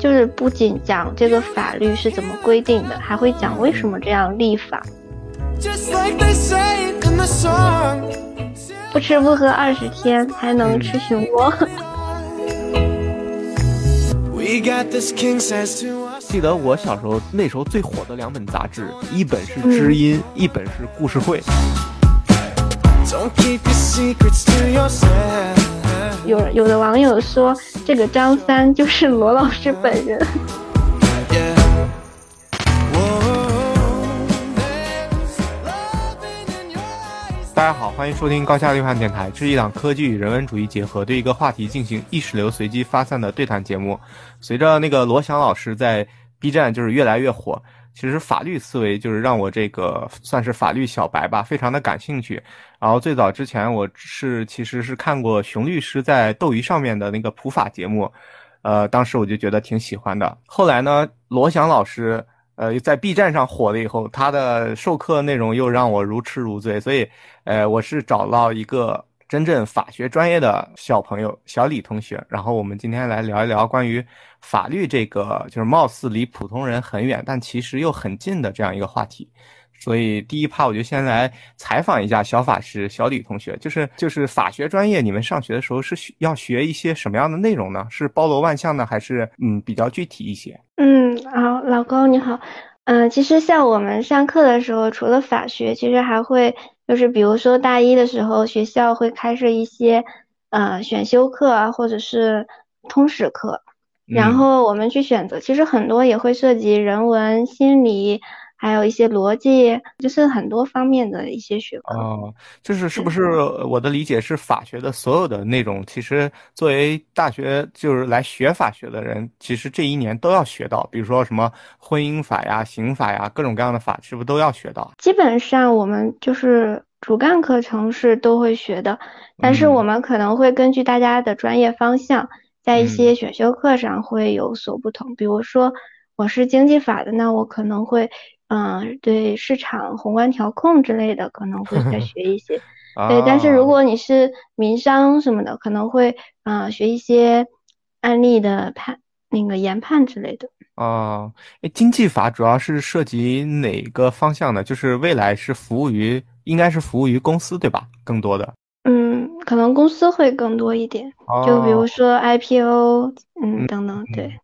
就是不仅讲这个法律是怎么规定的，还会讲为什么这样立法。不吃不喝二十天还能吃熊窝。记得我小时候那时候最火的两本杂志，一本是《知音》，一本是《故事会》。有有的网友说，这个张三就是罗老师本人。大家好，欢迎收听高下立判电台，这是一档科技与人文主义结合，对一个话题进行意识流随机发散的对谈节目。随着那个罗翔老师在 B 站就是越来越火，其实法律思维就是让我这个算是法律小白吧，非常的感兴趣。然后最早之前我是其实是看过熊律师在斗鱼上面的那个普法节目，呃，当时我就觉得挺喜欢的。后来呢，罗翔老师。呃，在 B 站上火了以后，他的授课内容又让我如痴如醉，所以，呃，我是找到一个真正法学专业的小朋友小李同学，然后我们今天来聊一聊关于法律这个，就是貌似离普通人很远，但其实又很近的这样一个话题。所以第一趴我就先来采访一下小法师小李同学，就是就是法学专业，你们上学的时候是需要学一些什么样的内容呢？是包罗万象呢，还是嗯比较具体一些？嗯，好，老公你好，嗯，其实像我们上课的时候，除了法学，其实还会就是比如说大一的时候，学校会开设一些呃选修课啊，或者是通识课，然后我们去选择，其实很多也会涉及人文、心理。还有一些逻辑，就是很多方面的一些学科。哦，就是是不是我的理解是法学的所有的内容，其实作为大学就是来学法学的人，其实这一年都要学到，比如说什么婚姻法呀、刑法呀，各种各样的法，是不是都要学到？基本上我们就是主干课程是都会学的，但是我们可能会根据大家的专业方向，在一些选修课上会有所不同。比如说我是经济法的，那我可能会。嗯，对市场宏观调控之类的可能会再 学一些，对。但是如果你是民商什么的，可能会嗯学一些案例的判那个研判之类的。哦，哎，经济法主要是涉及哪个方向呢？就是未来是服务于，应该是服务于公司对吧？更多的。嗯，可能公司会更多一点，就比如说 IPO，嗯等等，对。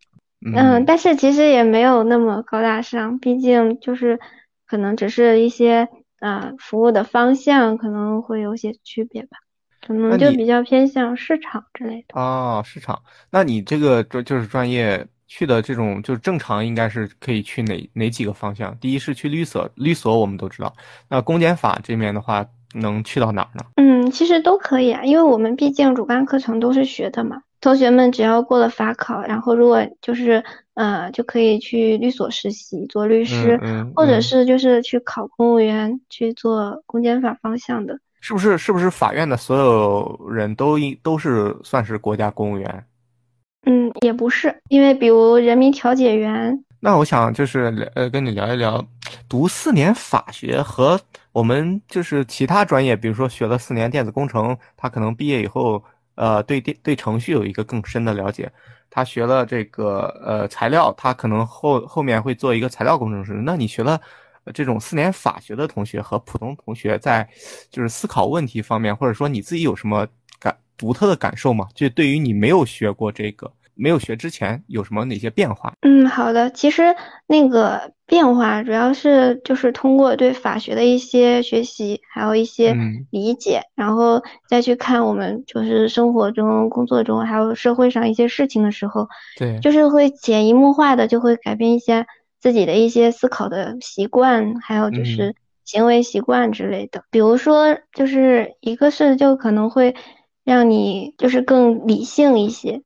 嗯，但是其实也没有那么高大上，毕竟就是可能只是一些啊服务的方向可能会有些区别吧，可能就比较偏向市场之类的。哦，市场，那你这个专就是专业去的这种，就是正常应该是可以去哪哪几个方向？第一是去律所，律所我们都知道，那公检法这面的话能去到哪儿呢？嗯，其实都可以啊，因为我们毕竟主干课程都是学的嘛。同学们只要过了法考，然后如果就是呃，就可以去律所实习做律师，或者是就是去考公务员去做公检法方向的。是不是？是不是法院的所有人都应都是算是国家公务员？嗯，也不是，因为比如人民调解员。那我想就是呃，跟你聊一聊，读四年法学和我们就是其他专业，比如说学了四年电子工程，他可能毕业以后。呃，对电对程序有一个更深的了解，他学了这个呃材料，他可能后后面会做一个材料工程师。那你学了这种四年法学的同学和普通同学在就是思考问题方面，或者说你自己有什么感独特的感受吗？就对于你没有学过这个。没有学之前有什么哪些变化？嗯，好的，其实那个变化主要是就是通过对法学的一些学习，还有一些理解，然后再去看我们就是生活中、工作中，还有社会上一些事情的时候，对，就是会潜移默化的就会改变一些自己的一些思考的习惯，还有就是行为习惯之类的。比如说，就是一个是就可能会让你就是更理性一些。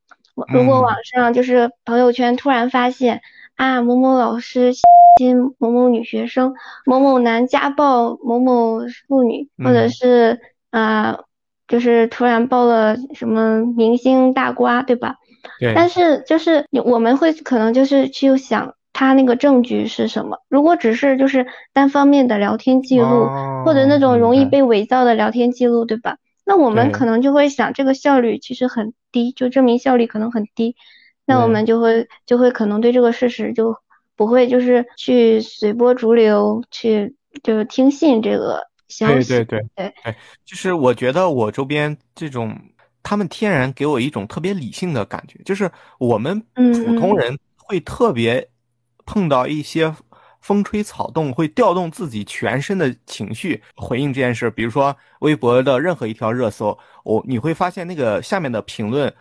如果网上就是朋友圈突然发现啊某某老师亲 某某女学生，某某男家暴某某妇女，或者是啊就是突然爆了什么明星大瓜，对吧？对。但是就是我们会可能就是去想他那个证据是什么？如果只是就是单方面的聊天记录，或者那种容易被伪造的聊天记录，对吧？那我们可能就会想，这个效率其实很低，就证明效率可能很低。那我们就会就会可能对这个事实就不会就是去随波逐流，去就是听信这个消息。对对对对对，就是我觉得我周边这种，他们天然给我一种特别理性的感觉，就是我们普通人会特别碰到一些。风吹草动会调动自己全身的情绪回应这件事，比如说微博的任何一条热搜，我你会发现那个下面的评论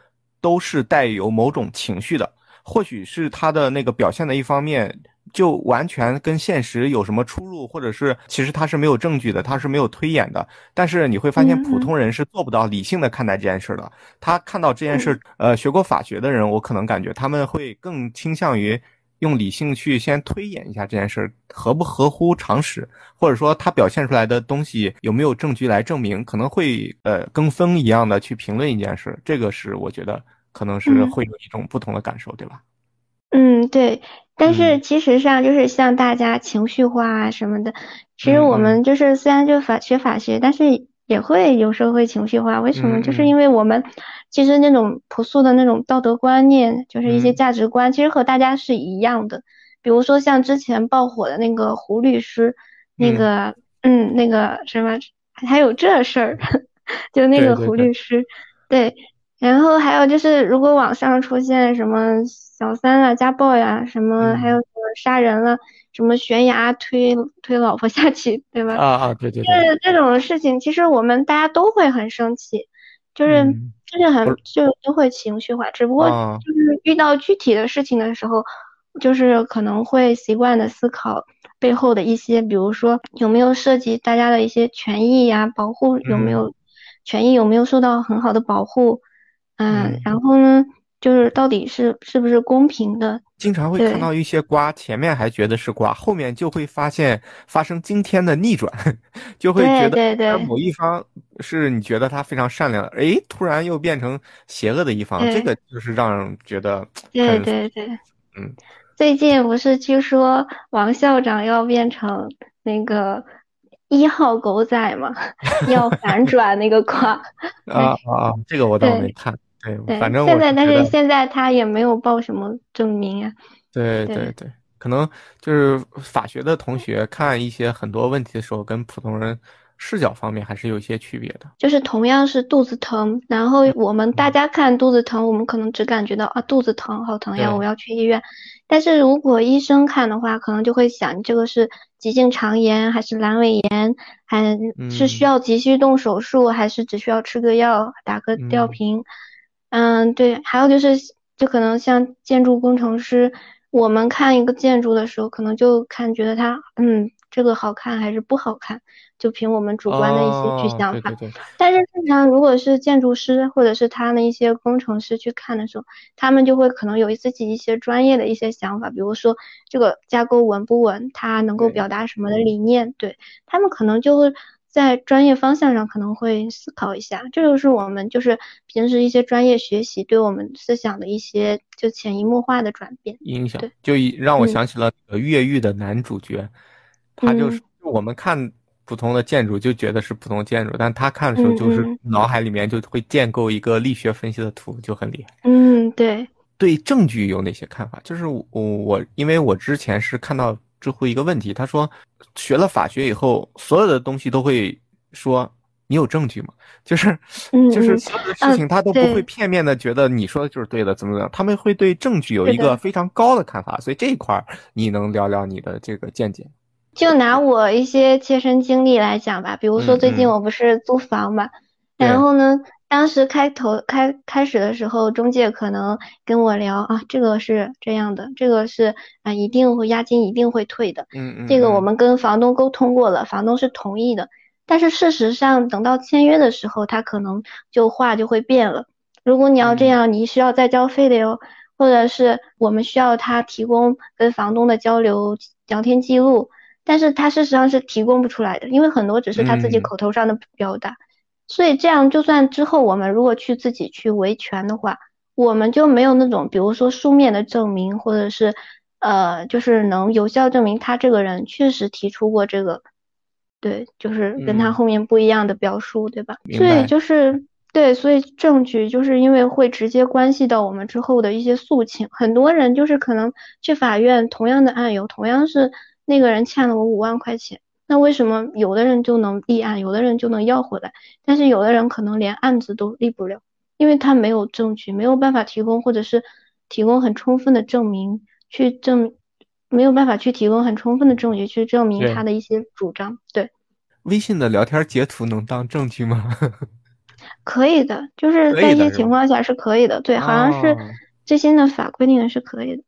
都是带有某种情绪的，或许是他的那个表现的一方面就完全跟现实有什么出入，或者是其实他是没有证据的，他是没有推演的，但是你会发现普通人是做不到理性的看待这件事的，他看到这件事，呃，学过法学的人，我可能感觉他们会更倾向于。用理性去先推演一下这件事合不合乎常识，或者说他表现出来的东西有没有证据来证明，可能会呃跟风一样的去评论一件事，这个是我觉得可能是会有一种不同的感受，对吧？嗯，对。但是其实上就是像大家情绪化啊什么的，其实我们就是虽然就法学法学，但是。也会有时候会情绪化，为什么？就是因为我们其实那种朴素的那种道德观念，就是一些价值观，其实和大家是一样的。比如说像之前爆火的那个胡律师，那个嗯，那个什么，还有这事儿，就那个胡律师，对。然后还有就是，如果网上出现什么小三啊、家暴呀，什么还有什么杀人了。什么悬崖推推老婆下去，对吧？啊啊，对对对。这这种事情，其实我们大家都会很生气，就是就是很就都会情绪化。只不过就是遇到具体的事情的时候，就是可能会习惯的思考背后的一些，比如说有没有涉及大家的一些权益呀，保护有没有权益有没有受到很好的保护，嗯，然后呢？就是到底是是不是公平的？经常会看到一些瓜，前面还觉得是瓜，后面就会发现发生惊天的逆转，就会觉得某一方是你觉得他非常善良，哎，突然又变成邪恶的一方，这个就是让人觉得对对对，嗯，最近不是据说王校长要变成那个一号狗仔吗？要反转那个瓜啊 啊，这个我倒没看。对，反正现在，但是现在他也没有报什么证明啊。对对对，可能就是法学的同学看一些很多问题的时候，跟普通人视角方面还是有一些区别的。就是同样是肚子疼，然后我们大家看肚子疼，我们可能只感觉到啊肚子疼，好疼呀，我要去医院。但是如果医生看的话，可能就会想这个是急性肠炎还是阑尾炎，还是需要急需动手术，还是只需要吃个药打个吊瓶。嗯，对，还有就是，就可能像建筑工程师，我们看一个建筑的时候，可能就看觉得它，嗯，这个好看还是不好看，就凭我们主观的一些去想法。但是正常如果是建筑师或者是他的一些工程师去看的时候，他们就会可能有自己一些专业的一些想法，比如说这个架构稳不稳，它能够表达什么的理念，对他们可能就会。在专业方向上可能会思考一下，这就是我们就是平时一些专业学习对我们思想的一些就潜移默化的转变影响。就让我想起了越狱的男主角，他就是我们看普通的建筑就觉得是普通建筑，但他看的时候就是脑海里面就会建构一个力学分析的图，就很厉害。嗯，对。对证据有哪些看法？就是我我因为我之前是看到。知乎一个问题，他说，学了法学以后，所有的东西都会说你有证据吗？就是，就是所有的事情他都不会片面的觉得你说的就是对的，怎么怎么，他们会对证据有一个非常高的看法。所以这一块儿你能聊聊你的这个见解？就拿我一些切身经历来讲吧，比如说最近我不是租房嘛，然后呢。当时开头开开始的时候，中介可能跟我聊啊，这个是这样的，这个是啊，一定会押金一定会退的，嗯嗯，这个我们跟房东沟通过了，房东是同意的。但是事实上，等到签约的时候，他可能就话就会变了。如果你要这样，你需要再交费的哟，或者是我们需要他提供跟房东的交流聊天记录，但是他事实上是提供不出来的，因为很多只是他自己口头上的表达。所以这样，就算之后我们如果去自己去维权的话，我们就没有那种，比如说书面的证明，或者是，呃，就是能有效证明他这个人确实提出过这个对，就是跟他后面不一样的表述，对吧？所以就是对，所以证据就是因为会直接关系到我们之后的一些诉请。很多人就是可能去法院，同样的案由，同样是那个人欠了我五万块钱，那为什么有的人就能立案，有的人就能要回来，但是有的人可能连案子都立不了，因为他没有证据，没有办法提供，或者是提供很充分的证明去证。没有办法去提供很充分的证据去证明他的一些主张。对，微信的聊天截图能当证据吗？可以的，就是在一些情况下是可以的。对，好像是最新的法规定的是可以的。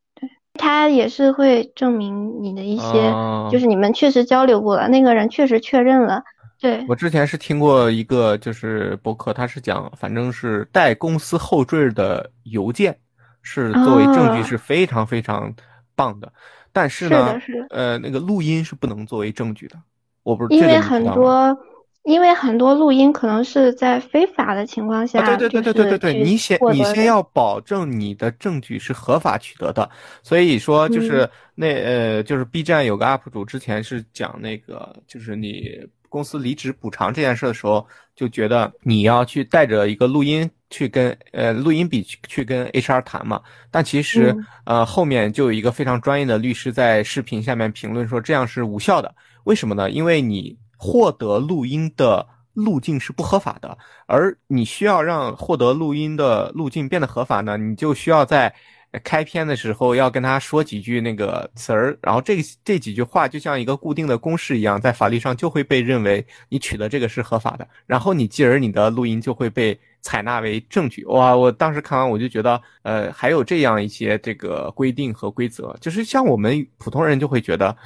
对，他也是会证明你的一些，就是你们确实交流过了，那个人确实确认了。对，我之前是听过一个就是博客，他是讲，反正是带公司后缀的邮件是作为证据是非常非常棒的。但是呢，呃，那个录音是不能作为证据的。我不是因为很多，因为很多录音可能是在非法的情况下，对对对对对对对，你先你先要保证你的证据是合法取得的。所以说，就是那呃，就是 B 站有个 UP 主之前是讲那个，就是你公司离职补偿这件事的时候，就觉得你要去带着一个录音。去跟呃录音笔去去跟 HR 谈嘛，但其实呃后面就有一个非常专业的律师在视频下面评论说这样是无效的，为什么呢？因为你获得录音的路径是不合法的，而你需要让获得录音的路径变得合法呢，你就需要在。开篇的时候要跟他说几句那个词儿，然后这这几句话就像一个固定的公式一样，在法律上就会被认为你取得这个是合法的，然后你继而你的录音就会被采纳为证据。哇，我当时看完我就觉得，呃，还有这样一些这个规定和规则，就是像我们普通人就会觉得。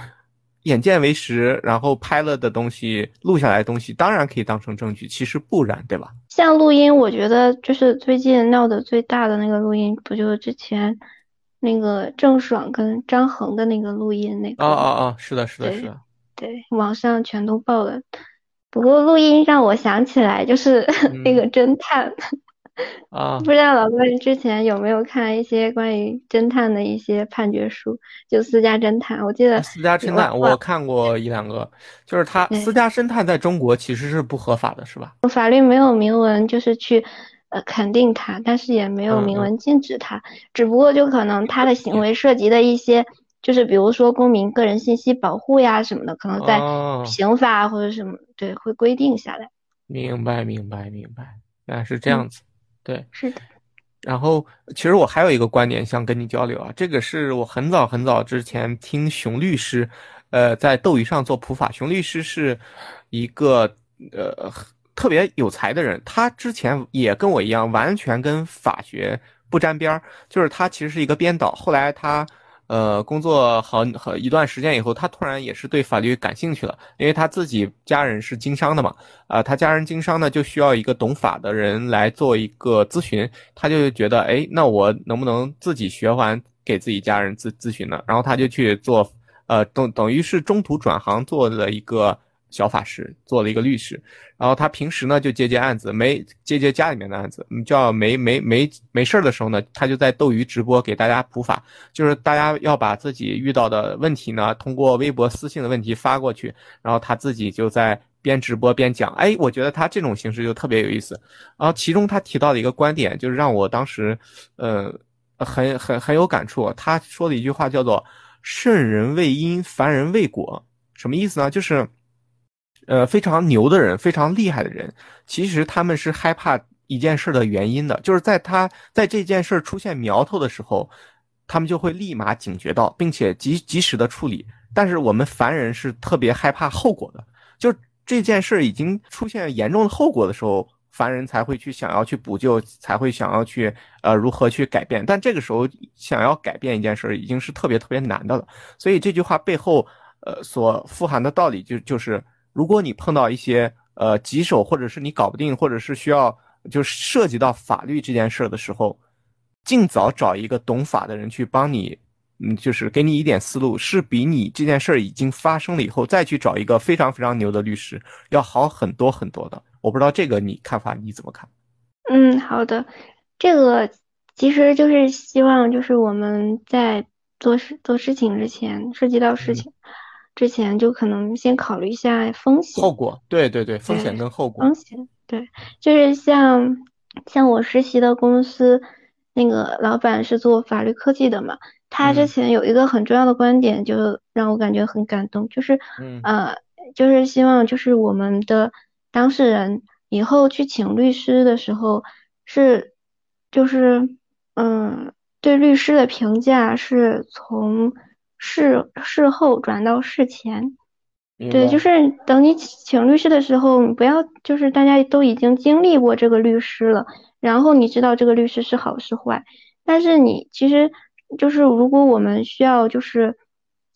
眼见为实，然后拍了的东西、录下来的东西，当然可以当成证据。其实不然，对吧？像录音，我觉得就是最近闹得最大的那个录音，不就是之前那个郑爽跟张恒的那个录音那个？哦哦哦！是的，是的，是的。对，网上全都爆了。不过录音让我想起来，就是 那个侦探。啊，不知道老哥之前有没有看一些关于侦探的一些判决书？就私家侦探，我记得私家侦探我看过一两个，就是他私家侦探在中国其实是不合法的，是吧？法律没有明文就是去呃肯定他，但是也没有明文禁止他，只不过就可能他的行为涉及的一些，就是比如说公民个人信息保护呀什么的，可能在刑法或者什么对会规定下来。明白，明白，明白，原来是这样子。对，是的。然后，其实我还有一个观点想跟你交流啊，这个是我很早很早之前听熊律师，呃，在斗鱼上做普法。熊律师是一个呃特别有才的人，他之前也跟我一样，完全跟法学不沾边儿，就是他其实是一个编导，后来他。呃，工作好好一段时间以后，他突然也是对法律感兴趣了，因为他自己家人是经商的嘛，啊，他家人经商呢，就需要一个懂法的人来做一个咨询，他就觉得，哎，那我能不能自己学完给自己家人咨咨询呢？然后他就去做，呃，等等于是中途转行做了一个。小法师做了一个律师，然后他平时呢就接接案子，没接接家里面的案子，叫没没没没事的时候呢，他就在斗鱼直播给大家普法，就是大家要把自己遇到的问题呢，通过微博私信的问题发过去，然后他自己就在边直播边讲。哎，我觉得他这种形式就特别有意思。然后其中他提到的一个观点，就是让我当时，呃，很很很有感触。他说的一句话叫做“圣人为因，凡人为果”，什么意思呢？就是。呃，非常牛的人，非常厉害的人，其实他们是害怕一件事的原因的，就是在他在这件事出现苗头的时候，他们就会立马警觉到，并且及及时的处理。但是我们凡人是特别害怕后果的，就这件事已经出现严重的后果的时候，凡人才会去想要去补救，才会想要去呃如何去改变。但这个时候想要改变一件事，已经是特别特别难的了。所以这句话背后呃所富含的道理就就是。如果你碰到一些呃棘手，或者是你搞不定，或者是需要就涉及到法律这件事的时候，尽早找一个懂法的人去帮你，嗯，就是给你一点思路，是比你这件事已经发生了以后再去找一个非常非常牛的律师要好很多很多的。我不知道这个你看法你怎么看？嗯，好的，这个其实就是希望就是我们在做事做事情之前涉及到事情。之前就可能先考虑一下风险、后果。对对对，风险跟后果。风险对，就是像像我实习的公司，那个老板是做法律科技的嘛，他之前有一个很重要的观点，就让我感觉很感动，就是呃，就是希望就是我们的当事人以后去请律师的时候是就是嗯。对律师的评价是从事事后转到事前，对，就。是等你请律师的时候，不要就是大家都已经经历过这个律师了，然后你知道这个律师是好是坏，但是你其实就是如果我们需要就是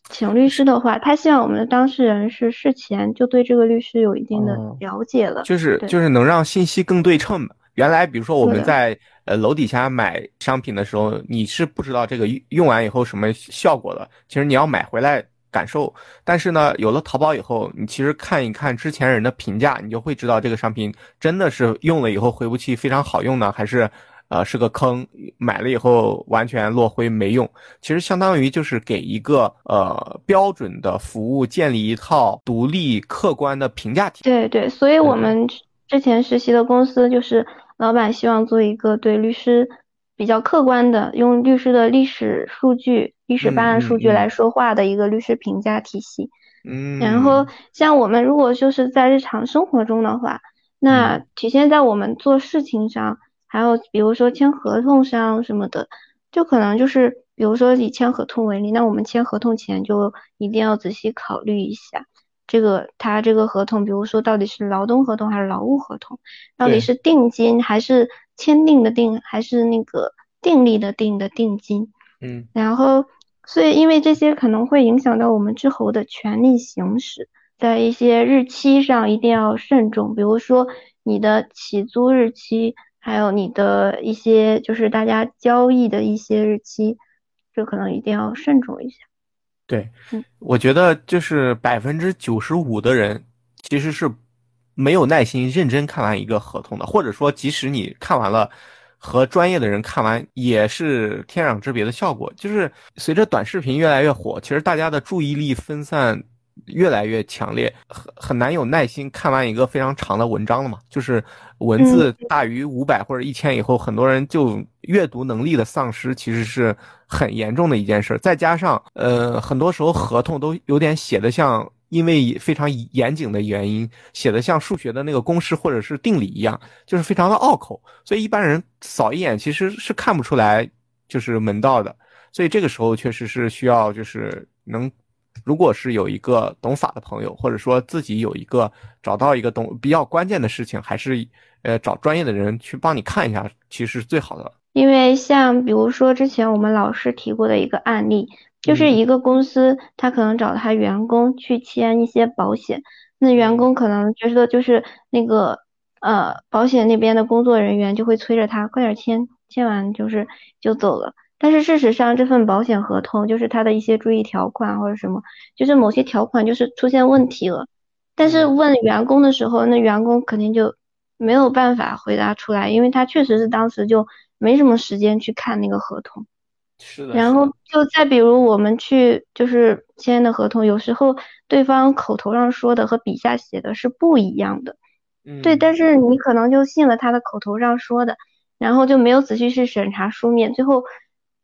请律师的话，他希望我们的当事人是事前就对这个律师有一定的了解了，就是就是能让信息更对称的。原来比如说我们在。呃，楼底下买商品的时候，你是不知道这个用完以后什么效果的。其实你要买回来感受。但是呢，有了淘宝以后，你其实看一看之前人的评价，你就会知道这个商品真的是用了以后回不去非常好用呢，还是呃是个坑，买了以后完全落灰没用。其实相当于就是给一个呃标准的服务建立一套独立客观的评价体系。对对，所以我们之前实习的公司就是。老板希望做一个对律师比较客观的，用律师的历史数据、历史办案数据来说话的一个律师评价体系。嗯，然后像我们如果就是在日常生活中的话，那体现在我们做事情上，还有比如说签合同上什么的，就可能就是比如说以签合同为例，那我们签合同前就一定要仔细考虑一下。这个他这个合同，比如说到底是劳动合同还是劳务合同，到底是定金还是签订的定，还是那个订立的定的定金？嗯，然后所以因为这些可能会影响到我们之后的权利行使，在一些日期上一定要慎重，比如说你的起租日期，还有你的一些就是大家交易的一些日期，这可能一定要慎重一下。对，我觉得就是百分之九十五的人其实是没有耐心认真看完一个合同的，或者说即使你看完了，和专业的人看完也是天壤之别的效果。就是随着短视频越来越火，其实大家的注意力分散。越来越强烈，很很难有耐心看完一个非常长的文章了嘛？就是文字大于五百或者一千以后，很多人就阅读能力的丧失，其实是很严重的一件事。再加上，呃，很多时候合同都有点写的像，因为非常严谨的原因，写的像数学的那个公式或者是定理一样，就是非常的拗口，所以一般人扫一眼其实是看不出来就是门道的。所以这个时候确实是需要就是能。如果是有一个懂法的朋友，或者说自己有一个找到一个懂比较关键的事情，还是呃找专业的人去帮你看一下，其实是最好的。因为像比如说之前我们老师提过的一个案例，就是一个公司他可能找他员工去签一些保险，那员工可能觉得就是那个呃保险那边的工作人员就会催着他快点签，签完就是就走了。但是事实上，这份保险合同就是它的一些注意条款或者什么，就是某些条款就是出现问题了。但是问员工的时候，那员工肯定就没有办法回答出来，因为他确实是当时就没什么时间去看那个合同。是的。然后就再比如我们去就是签的合同，有时候对方口头上说的和笔下写的是不一样的。嗯。对，但是你可能就信了他的口头上说的，然后就没有仔细去审查书面，最后。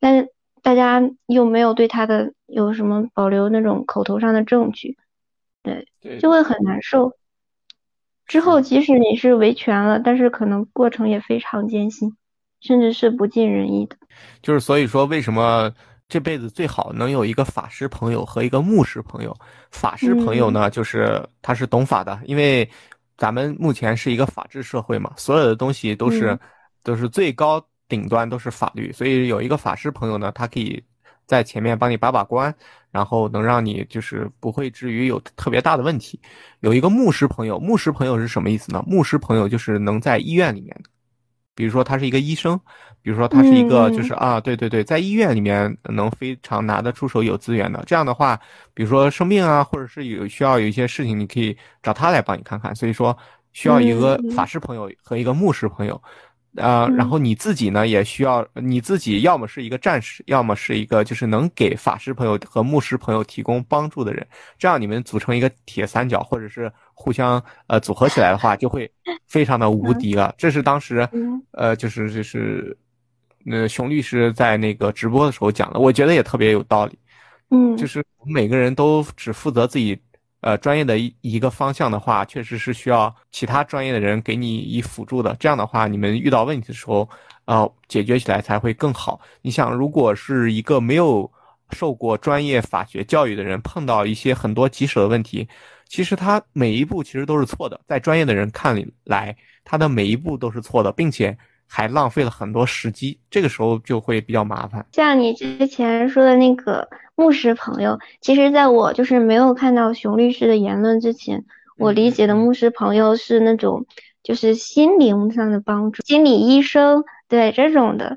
但是大家又没有对他的有什么保留那种口头上的证据，对，就会很难受。之后即使你是维权了，但是可能过程也非常艰辛，甚至是不尽人意的。就是所以说，为什么这辈子最好能有一个法师朋友和一个牧师朋友？法师朋友呢，就是他是懂法的，因为咱们目前是一个法治社会嘛，所有的东西都是都是最高。顶端都是法律，所以有一个法师朋友呢，他可以在前面帮你把把关，然后能让你就是不会至于有特别大的问题。有一个牧师朋友，牧师朋友是什么意思呢？牧师朋友就是能在医院里面，比如说他是一个医生，比如说他是一个就是啊，对对对，在医院里面能非常拿得出手有资源的。这样的话，比如说生病啊，或者是有需要有一些事情，你可以找他来帮你看看。所以说需要一个法师朋友和一个牧师朋友。呃，然后你自己呢也需要你自己要么是一个战士，要么是一个就是能给法师朋友和牧师朋友提供帮助的人，这样你们组成一个铁三角，或者是互相呃组合起来的话，就会非常的无敌了。这是当时呃就是就是那熊律师在那个直播的时候讲的，我觉得也特别有道理。嗯，就是每个人都只负责自己。呃，专业的一一个方向的话，确实是需要其他专业的人给你以辅助的。这样的话，你们遇到问题的时候，呃，解决起来才会更好。你想，如果是一个没有受过专业法学教育的人，碰到一些很多棘手的问题，其实他每一步其实都是错的。在专业的人看来，他的每一步都是错的，并且。还浪费了很多时机，这个时候就会比较麻烦。像你之前说的那个牧师朋友，其实在我就是没有看到熊律师的言论之前，我理解的牧师朋友是那种就是心灵上的帮助，心理医生对这种的。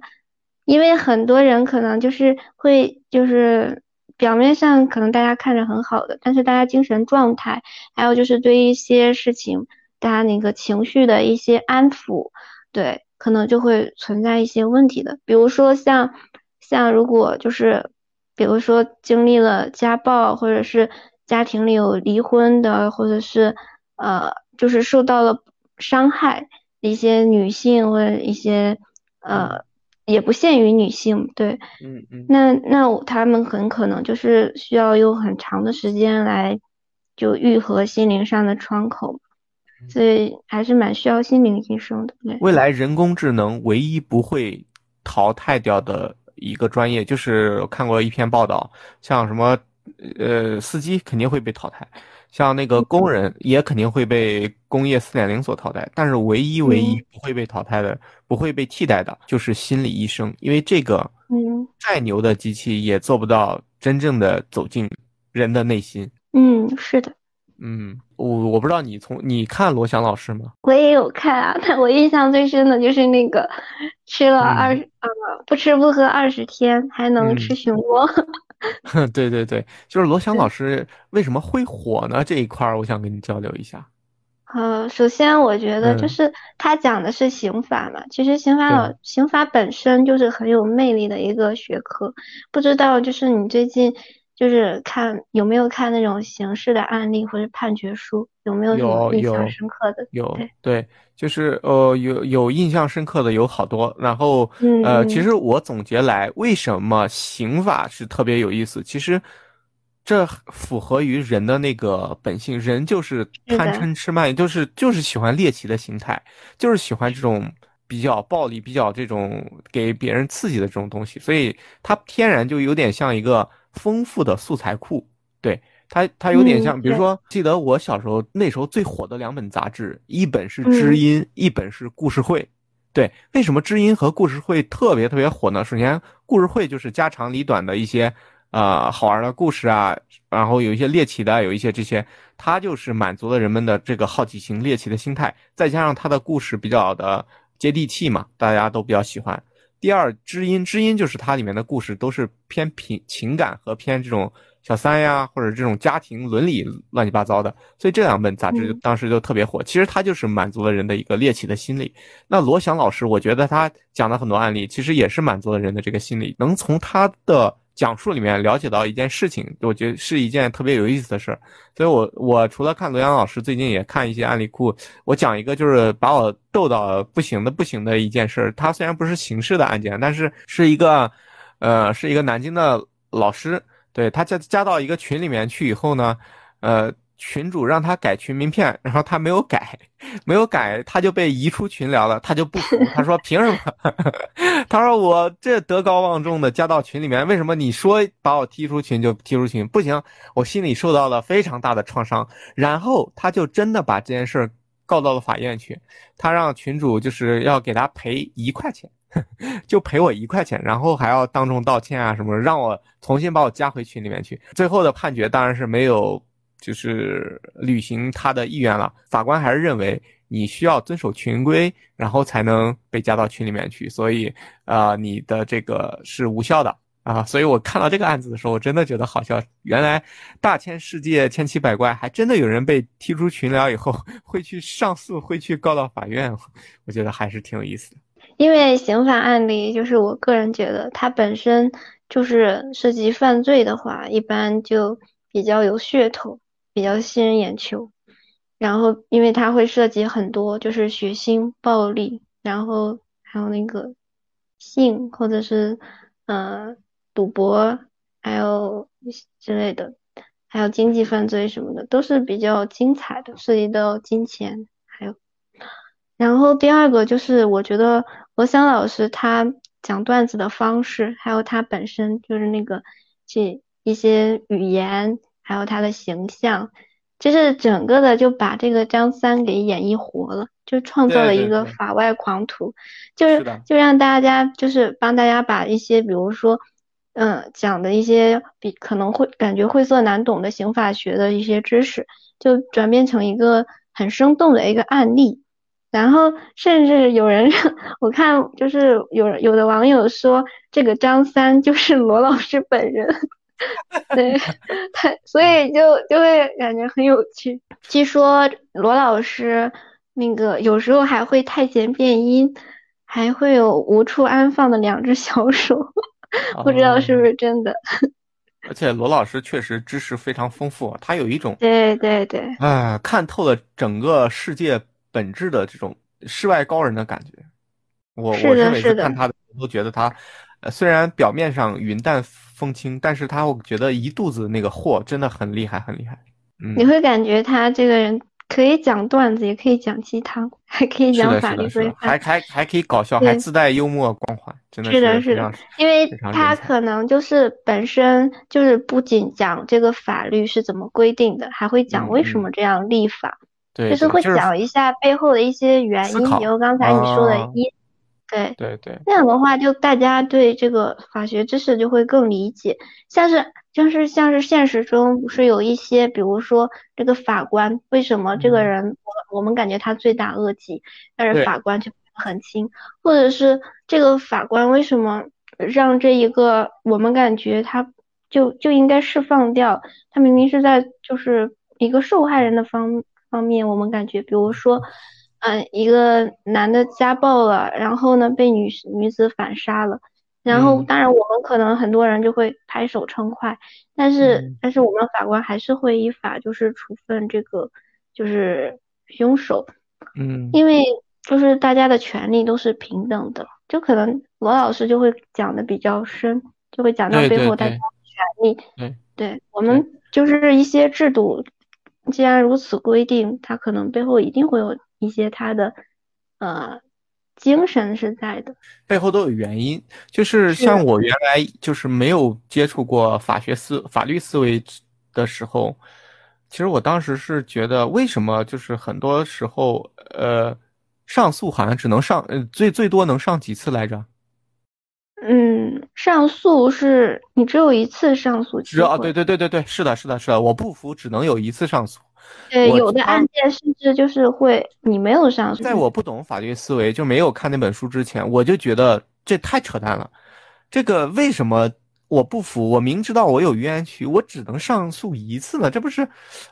因为很多人可能就是会就是表面上可能大家看着很好的，但是大家精神状态，还有就是对一些事情大家那个情绪的一些安抚，对。可能就会存在一些问题的，比如说像像如果就是，比如说经历了家暴，或者是家庭里有离婚的，或者是呃就是受到了伤害一些女性或者一些呃也不限于女性，对，嗯嗯，那那他们很可能就是需要用很长的时间来就愈合心灵上的窗口。所以还是蛮需要心灵医生的。未来人工智能唯一不会淘汰掉的一个专业，就是看过一篇报道，像什么呃司机肯定会被淘汰，像那个工人也肯定会被工业四点零所淘汰。但是唯一唯一不会被淘汰的、不会被替代的，就是心理医生，因为这个嗯，再牛的机器也做不到真正的走进人的内心。嗯，是的。嗯，我我不知道你从你看罗翔老师吗？我也有看啊，但我印象最深的就是那个吃了二十呃不吃不喝二十天还能吃熊猫。对对对，就是罗翔老师为什么会火呢？这一块儿我想跟你交流一下。呃，首先我觉得就是他讲的是刑法嘛，其实刑法老刑法本身就是很有魅力的一个学科，不知道就是你最近。就是看有没有看那种刑事的案例或者判决书，有没有什么印象深刻的？有对，就是呃有有印象深刻的有好多。然后呃，其实我总结来，为什么刑法是特别有意思？其实这符合于人的那个本性，人就是贪嗔痴慢，就是就是喜欢猎奇的心态，就是喜欢这种比较暴力、比较这种给别人刺激的这种东西，所以它天然就有点像一个。丰富的素材库，对它，它有点像，比如说，记得我小时候那时候最火的两本杂志，一本是《知音》，一本是《故事会》。对，为什么《知音》和《故事会》特别特别火呢？首先，《故事会》就是家长里短的一些，呃，好玩的故事啊，然后有一些猎奇的，有一些这些，它就是满足了人们的这个好奇心、猎奇的心态，再加上它的故事比较的接地气嘛，大家都比较喜欢。第二知音，知音就是它里面的故事都是偏平情感和偏这种小三呀，或者这种家庭伦理乱七八糟的，所以这两本杂志当时就特别火。其实它就是满足了人的一个猎奇的心理。那罗翔老师，我觉得他讲的很多案例，其实也是满足了人的这个心理，能从他的。讲述里面了解到一件事情，我觉得是一件特别有意思的事儿，所以我我除了看罗阳老师，最近也看一些案例库。我讲一个就是把我逗到不行的不行的一件事儿，它虽然不是刑事的案件，但是是一个，呃，是一个南京的老师，对他加加到一个群里面去以后呢，呃。群主让他改群名片，然后他没有改，没有改，他就被移出群聊了。他就不服，他说凭什么？他说我这德高望重的加到群里面，为什么你说把我踢出群就踢出群？不行，我心里受到了非常大的创伤。然后他就真的把这件事告到了法院去，他让群主就是要给他赔一块钱，就赔我一块钱，然后还要当众道歉啊什么，让我重新把我加回群里面去。最后的判决当然是没有。就是履行他的意愿了，法官还是认为你需要遵守群规，然后才能被加到群里面去，所以，呃，你的这个是无效的啊。所以我看到这个案子的时候，我真的觉得好笑。原来大千世界千奇百怪，还真的有人被踢出群聊以后 会去上诉，会去告到法院，我觉得还是挺有意思的。因为刑法案例，就是我个人觉得它本身就是涉及犯罪的话，一般就比较有噱头，比较吸引眼球。然后，因为它会涉及很多，就是血腥、暴力，然后还有那个性，或者是呃赌博，还有之类的，还有经济犯罪什么的，都是比较精彩的，涉及到金钱，还有。然后第二个就是，我觉得罗翔老师他讲段子的方式，还有他本身就是那个这一些语言，还有他的形象。就是整个的就把这个张三给演绎活了，就创造了一个法外狂徒，就是就让大家就是帮大家把一些比如说，嗯，讲的一些比可能会感觉晦涩难懂的刑法学的一些知识，就转变成一个很生动的一个案例，然后甚至有人 我看就是有有的网友说这个张三就是罗老师本人。对，他所以就就会感觉很有趣。据说罗老师那个有时候还会太监变音，还会有无处安放的两只小手，不知道是不是真的。而且罗老师确实知识非常丰富，他有一种对对对啊看透了整个世界本质的这种世外高人的感觉。我我是每次看他的都觉得他。呃，虽然表面上云淡风轻，但是他会觉得一肚子那个货真的很厉害，很厉害。嗯，你会感觉他这个人可以讲段子，也可以讲鸡汤，还可以讲法律规范，还还还可以搞笑，还自带幽默光环，真的是的，是的。因为他可能就是本身就是不仅讲这个法律是怎么规定的，还会讲为什么这样立法，对，就是会讲一下背后的一些原因，比如刚才你说的一。对对对，那样的话，就大家对这个法学知识就会更理解。像是就是像是现实中不是有一些，比如说这个法官为什么这个人我我们感觉他罪大恶极，但是法官却很轻，或者是这个法官为什么让这一个我们感觉他就就应该释放掉，他明明是在就是一个受害人的方方面，我们感觉比如说。嗯，一个男的家暴了，然后呢被女女子反杀了，然后当然我们可能很多人就会拍手称快，但是但是我们法官还是会依法就是处分这个就是凶手，嗯，因为就是大家的权利都是平等的，就可能罗老师就会讲的比较深，就会讲到背后大家的权利，对。对，我们就是一些制度，既然如此规定，它可能背后一定会有。一些他的呃精神是在的，背后都有原因。就是像我原来就是没有接触过法学思法律思维的时候，其实我当时是觉得，为什么就是很多时候呃上诉好像只能上呃最最多能上几次来着？嗯，上诉是你只有一次上诉机会啊？对对对对对，是的，是的，是的，我不服只能有一次上诉。对，有的案件甚至就是会你没有上诉。在我不懂法律思维，就没有看那本书之前，我就觉得这太扯淡了。这个为什么？我不服，我明知道我有冤屈，我只能上诉一次了，这不是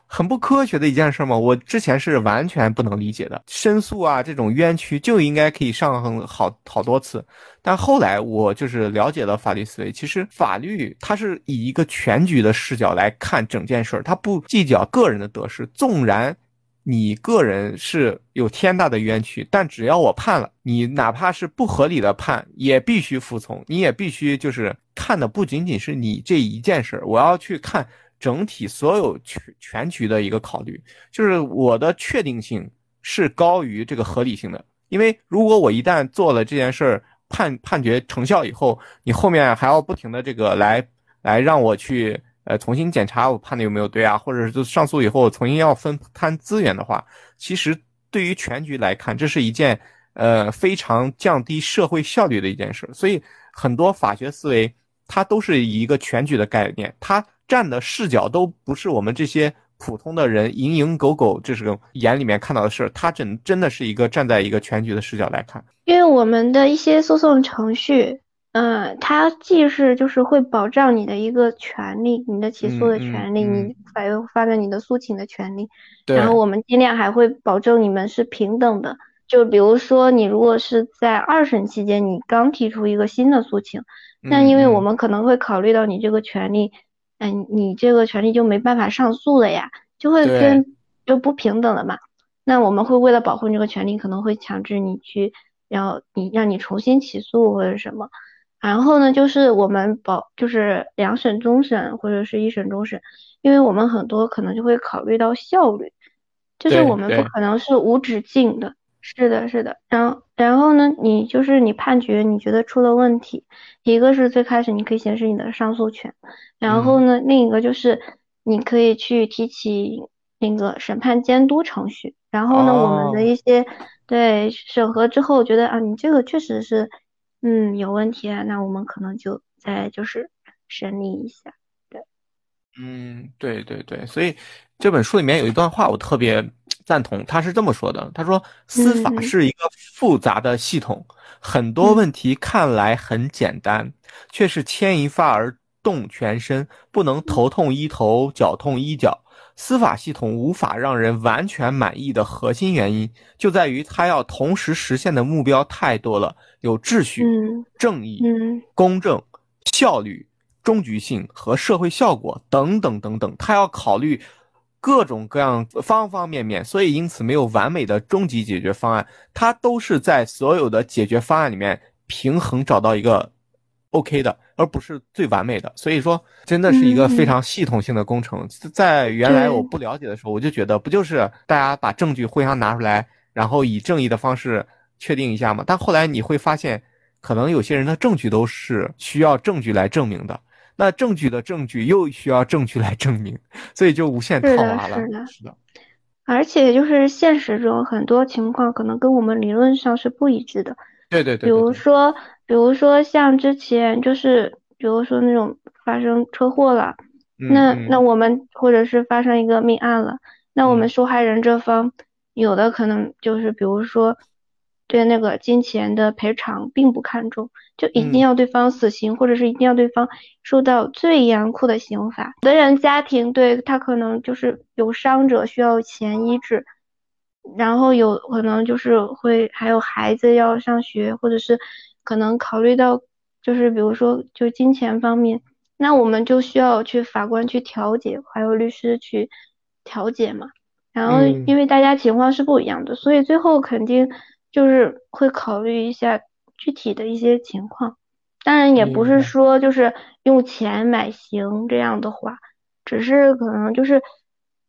很不科学的一件事吗？我之前是完全不能理解的，申诉啊这种冤屈就应该可以上很好好多次，但后来我就是了解了法律思维，其实法律它是以一个全局的视角来看整件事儿，它不计较个人的得失，纵然。你个人是有天大的冤屈，但只要我判了你，哪怕是不合理的判，也必须服从。你也必须就是看的不仅仅是你这一件事儿，我要去看整体所有全全局的一个考虑，就是我的确定性是高于这个合理性的。因为如果我一旦做了这件事儿，判判决成效以后，你后面还要不停的这个来来让我去。呃，重新检查我判的有没有对啊？或者是就上诉以后重新要分摊资源的话，其实对于全局来看，这是一件呃非常降低社会效率的一件事。所以很多法学思维它都是以一个全局的概念，它站的视角都不是我们这些普通的人蝇营狗苟这是个眼里面看到的事，它真真的是一个站在一个全局的视角来看。因为我们的一些诉讼程序。嗯，它既是就是会保障你的一个权利，你的起诉的权利，你发发展你的诉请的权利，然后我们尽量还会保证你们是平等的，就比如说你如果是在二审期间你刚提出一个新的诉请，那因为我们可能会考虑到你这个权利，嗯，你这个权利就没办法上诉了呀，就会跟就不平等了嘛。那我们会为了保护你这个权利，可能会强制你去，要你让你重新起诉或者什么。然后呢，就是我们保就是两审终审或者是一审终审，因为我们很多可能就会考虑到效率，就是我们不可能是无止境的。是的，是的。然后然后呢，你就是你判决你觉得出了问题，一个是最开始你可以行使你的上诉权，然后呢，另一个就是你可以去提起那个审判监督程序。然后呢，我们的一些对审核之后觉得啊，你这个确实是。嗯，有问题啊，那我们可能就再就是审理一下，对，嗯，对对对，所以这本书里面有一段话我特别赞同，他是这么说的，他说司法是一个复杂的系统，很多问题看来很简单，却是牵一发而动全身，不能头痛医头，脚痛医脚。司法系统无法让人完全满意的核心原因，就在于它要同时实现的目标太多了，有秩序、正义、公正、效率、终局性和社会效果等等等等，它要考虑各种各样方方面面，所以因此没有完美的终极解决方案，它都是在所有的解决方案里面平衡找到一个。OK 的，而不是最完美的，所以说真的是一个非常系统性的工程。在原来我不了解的时候，我就觉得不就是大家把证据互相拿出来，然后以正义的方式确定一下吗？但后来你会发现，可能有些人的证据都是需要证据来证明的，那证据的证据又需要证据来证明，所以就无限套娃了。是的，是的。而且就是现实中很多情况可能跟我们理论上是不一致的。对对对。比如说。比如说像之前就是，比如说那种发生车祸了，那那我们或者是发生一个命案了，那我们受害人这方有的可能就是比如说对那个金钱的赔偿并不看重，就一定要对方死刑，或者是一定要对方受到最严酷的刑罚。有的人家庭对他可能就是有伤者需要钱医治，然后有可能就是会还有孩子要上学，或者是。可能考虑到，就是比如说，就金钱方面，那我们就需要去法官去调解，还有律师去调解嘛。然后，因为大家情况是不一样的，所以最后肯定就是会考虑一下具体的一些情况。当然，也不是说就是用钱买刑这样的话，只是可能就是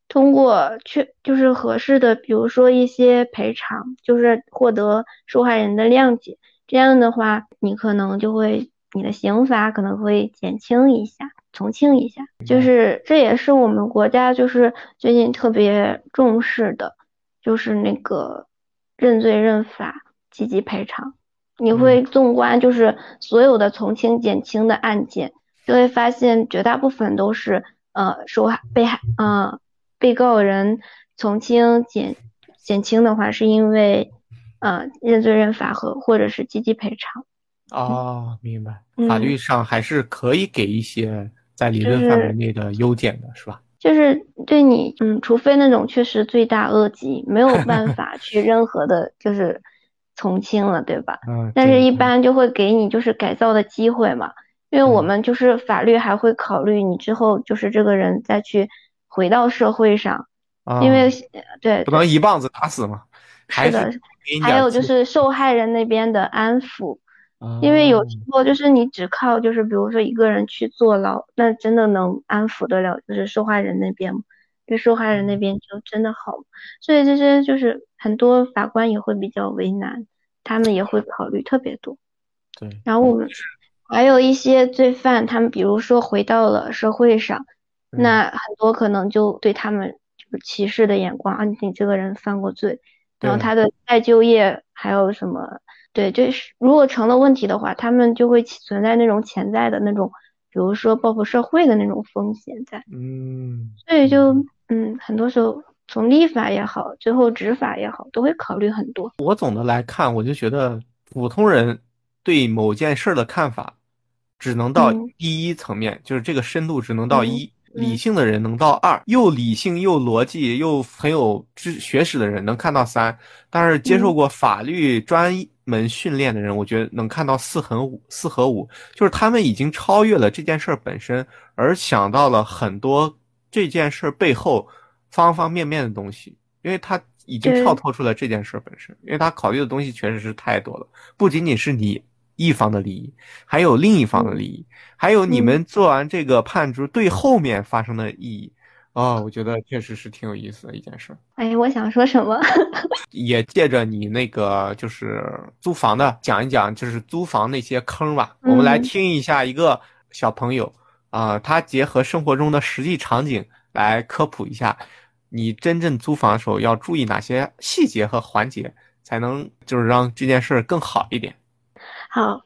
通过去就是合适的，比如说一些赔偿，就是获得受害人的谅解。这样的话，你可能就会你的刑罚可能会减轻一下，从轻一下。就是这也是我们国家就是最近特别重视的，就是那个认罪认罚、积极赔偿。你会纵观就是所有的从轻减轻的案件，就会发现绝大部分都是呃受害被害呃被告人从轻减减轻的话，是因为。呃，认罪认罚和或者是积极赔偿。哦，明白。法律上还是可以给一些在理论范围内的优点的，是吧？就是对你，嗯，除非那种确实罪大恶极，没有办 法去任何的，就是从轻了，对吧？嗯。但是，一般就会给你就是改造的机会嘛，因为我们就是法律还会考虑你之后就是这个人再去回到社会上，因为对，不能一棒子打死嘛。是的。还有就是受害人那边的安抚，因为有时候就是你只靠就是比如说一个人去坐牢，那真的能安抚得了就是受害人那边吗？对受害人那边就真的好，所以这些就是很多法官也会比较为难，他们也会考虑特别多。对，然后我们还有一些罪犯，他们比如说回到了社会上，那很多可能就对他们就是歧视的眼光啊，你这个人犯过罪。然后他的再就业还有什么？对，就是如果成了问题的话，他们就会存在那种潜在的那种，比如说报复社会的那种风险在。嗯，所以就嗯，很多时候从立法也好，最后执法也好，都会考虑很多。我总的来看，我就觉得普通人对某件事的看法，只能到第一层面，就是这个深度只能到一。理性的人能到二，又理性又逻辑又很有知学识的人能看到三，但是接受过法律专门训练的人，我觉得能看到四和五，四和五，就是他们已经超越了这件事本身，而想到了很多这件事背后方方面面的东西，因为他已经跳脱出了这件事本身，因为他考虑的东西确实是太多了，不仅仅是你。一方的利益，还有另一方的利益，还有你们做完这个判决对后面发生的意义，哦，我觉得确实是挺有意思的一件事。哎，我想说什么？也借着你那个就是租房的讲一讲，就是租房那些坑吧。我们来听一下一个小朋友啊，他结合生活中的实际场景来科普一下，你真正租房的时候要注意哪些细节和环节，才能就是让这件事更好一点。好，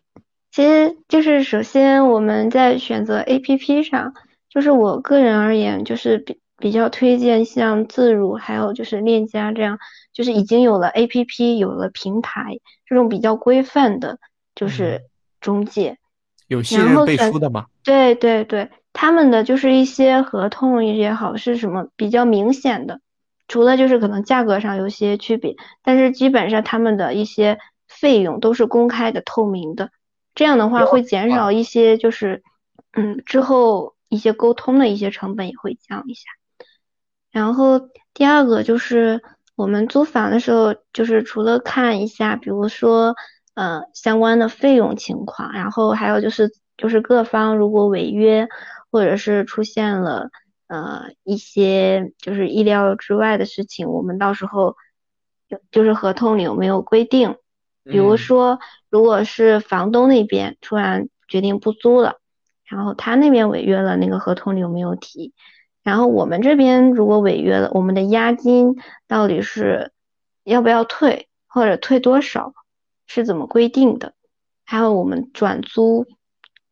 其实就是首先我们在选择 A P P 上，就是我个人而言，就是比比较推荐像自如，还有就是链家这样，就是已经有了 A P P，有了平台这种比较规范的，就是中介，有信任背书的吗？对对对，他们的就是一些合同也好，是什么比较明显的，除了就是可能价格上有些区别，但是基本上他们的一些。费用都是公开的、透明的，这样的话会减少一些，就是嗯，之后一些沟通的一些成本也会降一下。然后第二个就是我们租房的时候，就是除了看一下，比如说呃相关的费用情况，然后还有就是就是各方如果违约或者是出现了呃一些就是意料之外的事情，我们到时候就就是合同里有没有规定。比如说，如果是房东那边突然决定不租了，然后他那边违约了，那个合同里有没有提？然后我们这边如果违约了，我们的押金到底是要不要退，或者退多少，是怎么规定的？还有我们转租，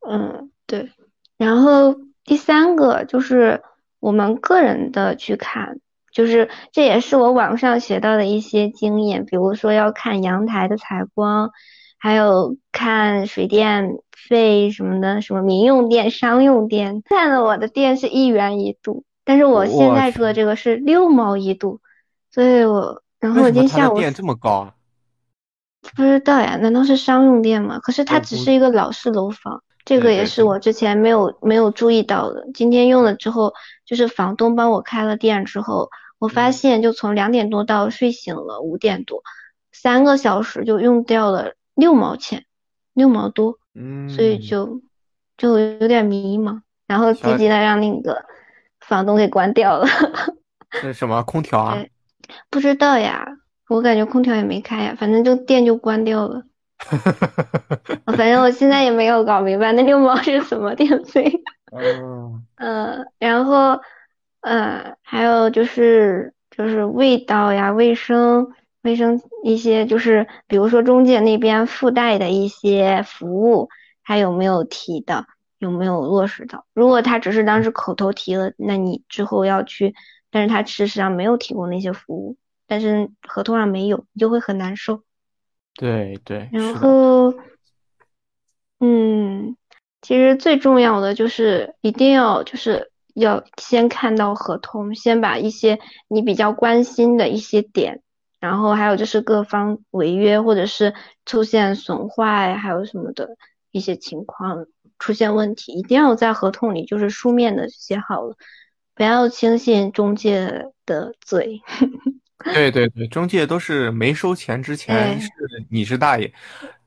嗯，对。然后第三个就是我们个人的去看。就是这也是我网上学到的一些经验，比如说要看阳台的采光，还有看水电费什么的，什么民用电、商用电。看了我的电是一元一度，但是我现在住的这个是六毛一度，所以我然后我今天下午电这么高啊？不知道呀，难道是商用电吗？可是它只是一个老式楼房，这个也是我之前没有没有注意到的。今天用了之后，就是房东帮我开了电之后。我发现，就从两点多到睡醒了五点多，三个小时就用掉了六毛钱，六毛多，嗯，所以就就有点迷茫，然后积极的让那个房东给关掉了。是什么空调啊？不知道呀，我感觉空调也没开呀，反正就电就关掉了。反正我现在也没有搞明白那六毛是什么电费。嗯，呃，然后。呃，还有就是就是味道呀，卫生卫生一些，就是比如说中介那边附带的一些服务，他有没有提的，有没有落实到？如果他只是当时口头提了，那你之后要去，但是他事实上没有提供那些服务，但是合同上没有，你就会很难受。对对。然后，嗯，其实最重要的就是一定要就是。要先看到合同，先把一些你比较关心的一些点，然后还有就是各方违约或者是出现损坏，还有什么的一些情况出现问题，一定要在合同里就是书面的写好了，不要轻信中介的嘴。对对对，中介都是没收钱之前是你是大爷，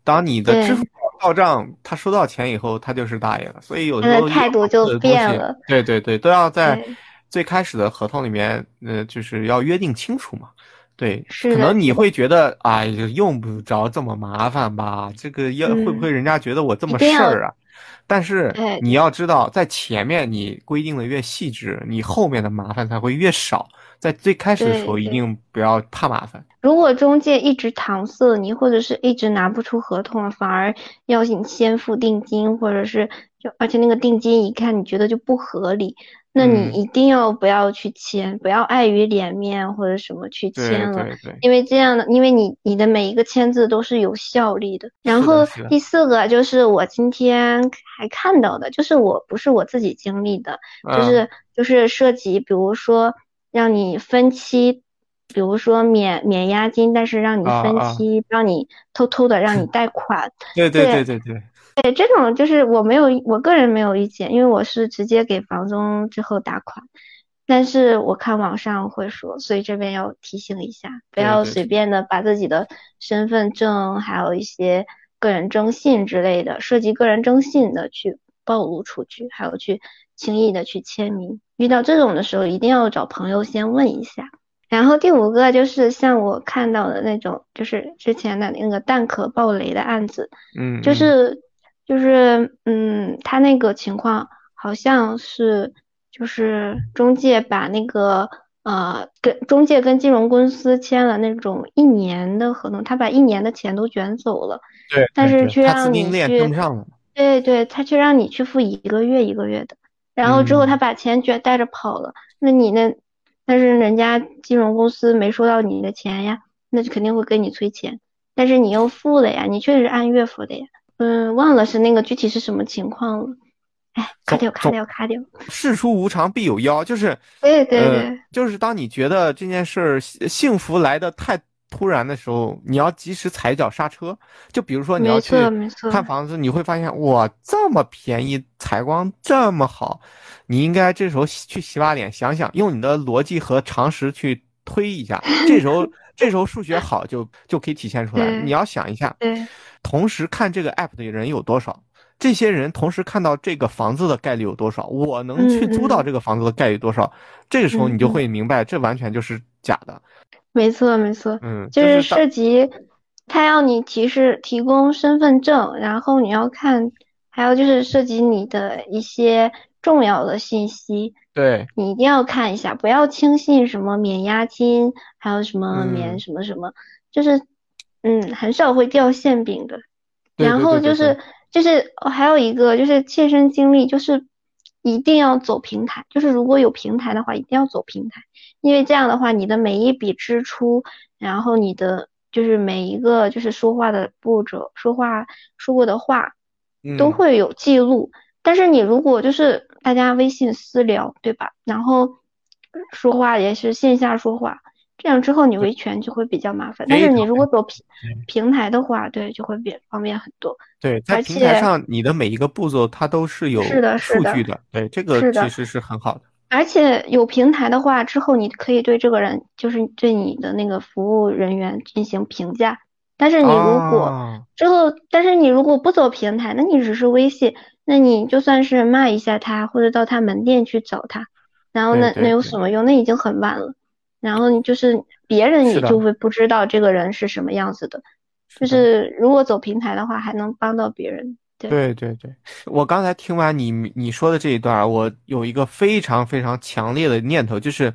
当你的支付。到账，他收到钱以后，他就是大爷了。所以有时候态度就变了。对对对，都要在最开始的合同里面，呃，就是要约定清楚嘛。对，可能你会觉得，哎，用不着这么麻烦吧？这个要会不会人家觉得我这么事儿啊？但是你要知道，在前面你规定的越细致，你后面的麻烦才会越少。在最开始的时候一定不要怕麻烦。如果中介一直搪塞你，或者是一直拿不出合同，反而要你先付定金，或者是就而且那个定金一看你觉得就不合理，那你嗯一定要不要去签，不要碍于脸面或者什么去签了。对对，因为这样的，因为你你的每一个签字都是有效力的。然后第四个就是我今天还看到的，就是我不是我自己经历的，就嗯是就是涉及，比如说让你分期，比如说免免押金，但是让你分啊。啊期，让你偷偷的让你 贷款，对对对对对对，这种就是我没有，我个人没有意见，因为我是直接给房东之后打款。但是我看网上会说，所以这边要提醒一下，不要随便的把自己的身份证，还有一些个人征信之类的，涉及个人征信的去暴露出去，还有去轻易的去签名。遇到这种的时候，一定要找朋友先问一下。然后第五个就是像我看到的那种，就是之前的那个蛋壳爆雷的案子，嗯，嗯就是就是嗯，他那个情况好像是就是中介把那个呃跟中介跟金融公司签了那种一年的合同，他把一年的钱都卷走了，对，但是却让你去。对对，他却让你去付一个月一个月的，然后之后他嗯把钱卷带着跑了，那你那但是人家金融公司没收到你的钱呀，那就肯定会跟你催钱，但是你又付了呀，你确实按月付的呀，嗯，忘了是那个具体是什么情况了，哎，卡掉卡掉卡掉，事出无常必有妖，就是对对呃对，就是当你觉得这件事儿幸幸福来的太突然的时候，你要及时踩脚刹车。就比如说你要去看房子，你会发现哇，这么便宜，采光这么好，你应该这时候洗去洗把脸，想想用你的逻辑和常识去推一下。这时候 这时候数学好就就可以体现出来。你要想一下，同时看这个 app 的人有多少？这些人同时看到这个房子的概率有多少？我能去租到这个房子的概率多少？这个时候你就会明白，这完全就是假的。没错没错。嗯，就是涉及，他要你提示提供身份证，然后你要看，还有就是涉及你的一些重要的信息，对，你一定要看一下，不要轻信什么免押金，还有什么免嗯什么什么，就是嗯，很少会掉馅饼的。对然对对对后就是就是哦还有一个就是切身经历，就是一定要走平台，就是如果有平台的话，一定要走平台，因为这样的话，你的每一笔支出，然后你的就是每一个就是说话的步骤，说话说过的话都嗯会有记录。但是你如果就是大家微信私聊，对吧？然后说话也是线下说话，这样之后你维权就会比较麻烦。但是你如果走平嗯平台的话，对，就会比方便很多。对，在平台上你的每一个步骤它都是有是的的数据的，对，这个其实是很好的。而且有平台的话，之后你可以对这个人，就是对你的那个服务人员进行评价。但是你如果啊之后，但是你如果不走平台，那你只是微信，那你就算是骂一下他，或者到他门店去找他，然后那那有什么用？那已经很晚了。然后你就是别人也就会不知道这个人是什么样子的。就是是如果走平台的话，还能帮到别人。对，对对对，我刚才听完你你说的这一段，我有一个非常非常强烈的念头，就是